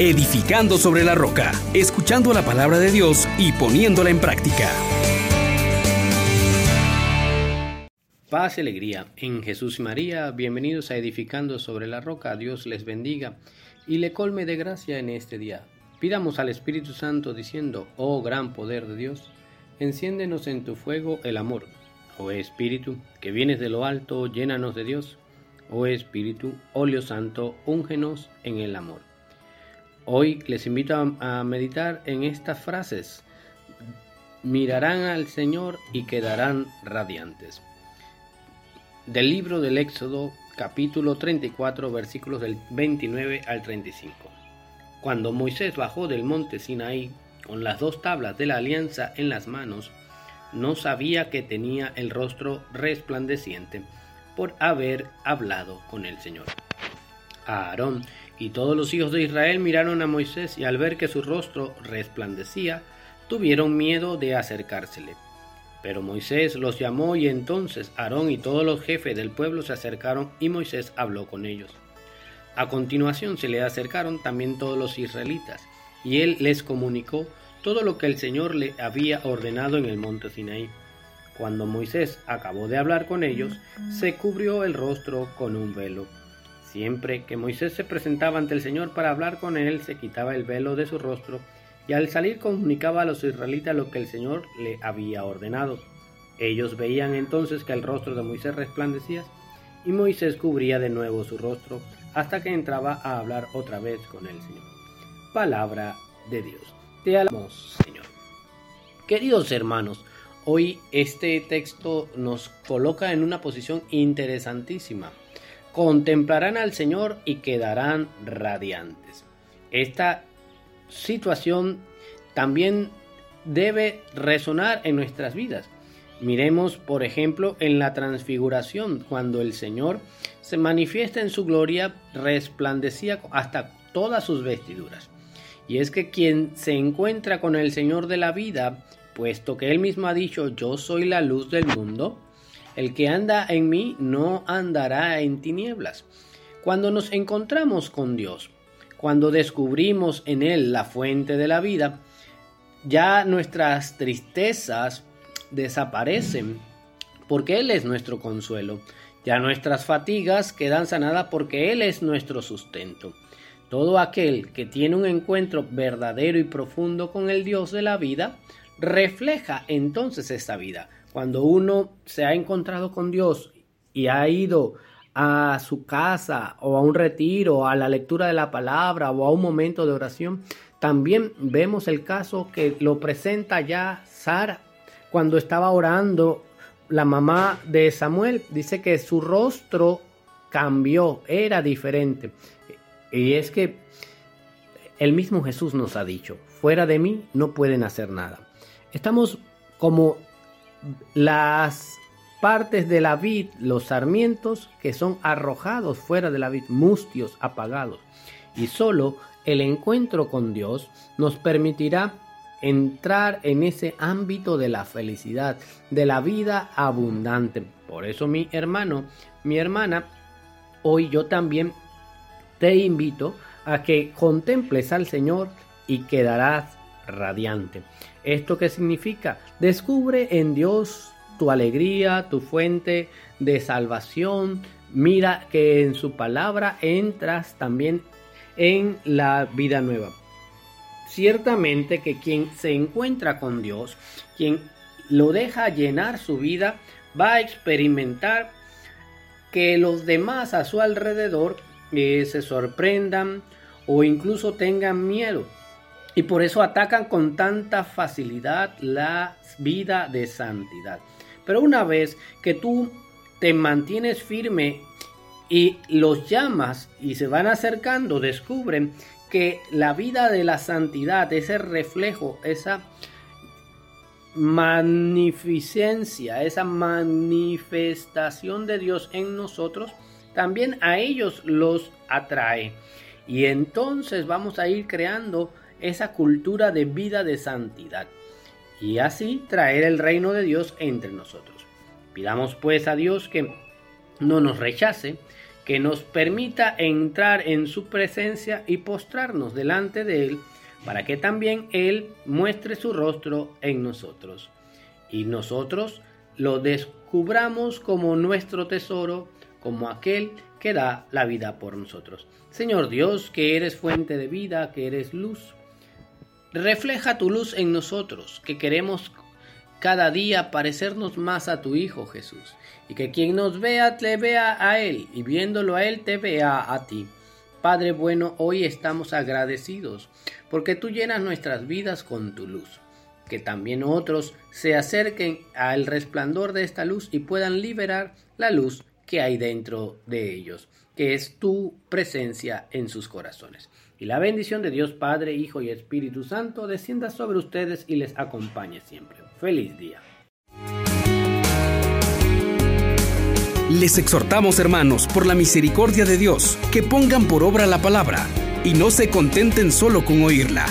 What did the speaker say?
edificando sobre la roca, escuchando la palabra de Dios y poniéndola en práctica. Paz y alegría en Jesús y María, bienvenidos a Edificando sobre la roca, Dios les bendiga y le colme de gracia en este día. Pidamos al Espíritu Santo diciendo, oh gran poder de Dios, enciéndenos en tu fuego el amor. Oh Espíritu, que vienes de lo alto, llénanos de Dios. Oh Espíritu, óleo santo, úngenos en el amor. Hoy les invito a, meditar en estas frases. Mirarán al Señor y quedarán radiantes. Del libro del Éxodo, capítulo 34, versículos del 29 al 35. Cuando Moisés bajó del monte Sinaí con las dos tablas de la alianza en las manos, no sabía que tenía el rostro resplandeciente por haber hablado con el Señor. Aarón y todos los hijos de Israel miraron a Moisés y al ver que su rostro resplandecía, tuvieron miedo de acercársele. Pero Moisés los llamó y entonces Aarón y todos los jefes del pueblo se acercaron y Moisés habló con ellos. A continuación se le acercaron también todos los israelitas y él les comunicó todo lo que el Señor le había ordenado en el monte Sinaí. Cuando Moisés acabó de hablar con ellos, se cubrió el rostro con un velo. Siempre que Moisés se presentaba ante el Señor para hablar con él, se quitaba el velo de su rostro y al salir comunicaba a los israelitas lo que el Señor le había ordenado. Ellos veían entonces que el rostro de Moisés resplandecía y Moisés cubría de nuevo su rostro hasta que entraba a hablar otra vez con el Señor. Palabra de Dios. Te alabamos, Señor. Queridos hermanos, hoy este texto nos coloca en una posición interesantísima. Contemplarán al Señor y quedarán radiantes. Esta situación también debe resonar en nuestras vidas. Miremos, por ejemplo, en la transfiguración, cuando el Señor se manifiesta en su gloria, resplandecía hasta todas sus vestiduras. Y es que quien se encuentra con el Señor de la vida, puesto que Él mismo ha dicho, yo soy la luz del mundo, el que anda en mí no andará en tinieblas. Cuando nos encontramos con Dios, cuando descubrimos en Él la fuente de la vida, ya nuestras tristezas desaparecen, porque Él es nuestro consuelo. Ya nuestras fatigas quedan sanadas porque Él es nuestro sustento. Todo aquel que tiene un encuentro verdadero y profundo con el Dios de la vida, refleja entonces esta vida. Cuando uno se ha encontrado con Dios y ha ido a su casa o a un retiro, a la lectura de la palabra o a un momento de oración, también vemos el caso que lo presenta ya Sara cuando estaba orando. La mamá de Samuel dice que su rostro cambió, era diferente. Y es que el mismo Jesús nos ha dicho, fuera de mí no pueden hacer nada. Estamos como las partes de la vid, los sarmientos que son arrojados fuera de la vid, mustios, apagados. Y solo el encuentro con Dios nos permitirá entrar en ese ámbito de la felicidad, de la vida abundante. Por eso mi hermano, mi hermana, hoy yo también te invito a que contemples al Señor y quedarás radiante. ¿Esto qué significa? Descubre en Dios tu alegría, tu fuente de salvación. Mira que en su palabra entras también en la vida nueva. Ciertamente que quien se encuentra con Dios, quien lo deja llenar su vida, va a experimentar que los demás a su alrededor se sorprendan o incluso tengan miedo. Y por eso atacan con tanta facilidad la vida de santidad. Pero una vez que tú te mantienes firme y los llamas y se van acercando, descubren que la vida de la santidad, ese reflejo, esa magnificencia, esa manifestación de Dios en nosotros, también a ellos los atrae. Y entonces vamos a ir creando esa cultura de vida de santidad. Y así traer el reino de Dios entre nosotros. Pidamos pues a Dios que no nos rechace, que nos permita entrar en su presencia y postrarnos delante de Él, para que también Él muestre su rostro en nosotros. Y nosotros lo descubramos como nuestro tesoro, como aquel que da la vida por nosotros. Señor Dios, que eres fuente de vida, que eres luz, refleja tu luz en nosotros, que queremos cada día parecernos más a tu Hijo Jesús, y que quien nos vea te vea a Él, y viéndolo a Él te vea a ti. Padre bueno, hoy estamos agradecidos porque tú llenas nuestras vidas con tu luz. Que también otros se acerquen al resplandor de esta luz y puedan liberar la luz que hay dentro de ellos, que es tu presencia en sus corazones. Y la bendición de Dios Padre, Hijo y Espíritu Santo descienda sobre ustedes y les acompañe siempre. Feliz día. Les exhortamos, hermanos, por la misericordia de Dios, que pongan por obra la palabra y no se contenten solo con oírla.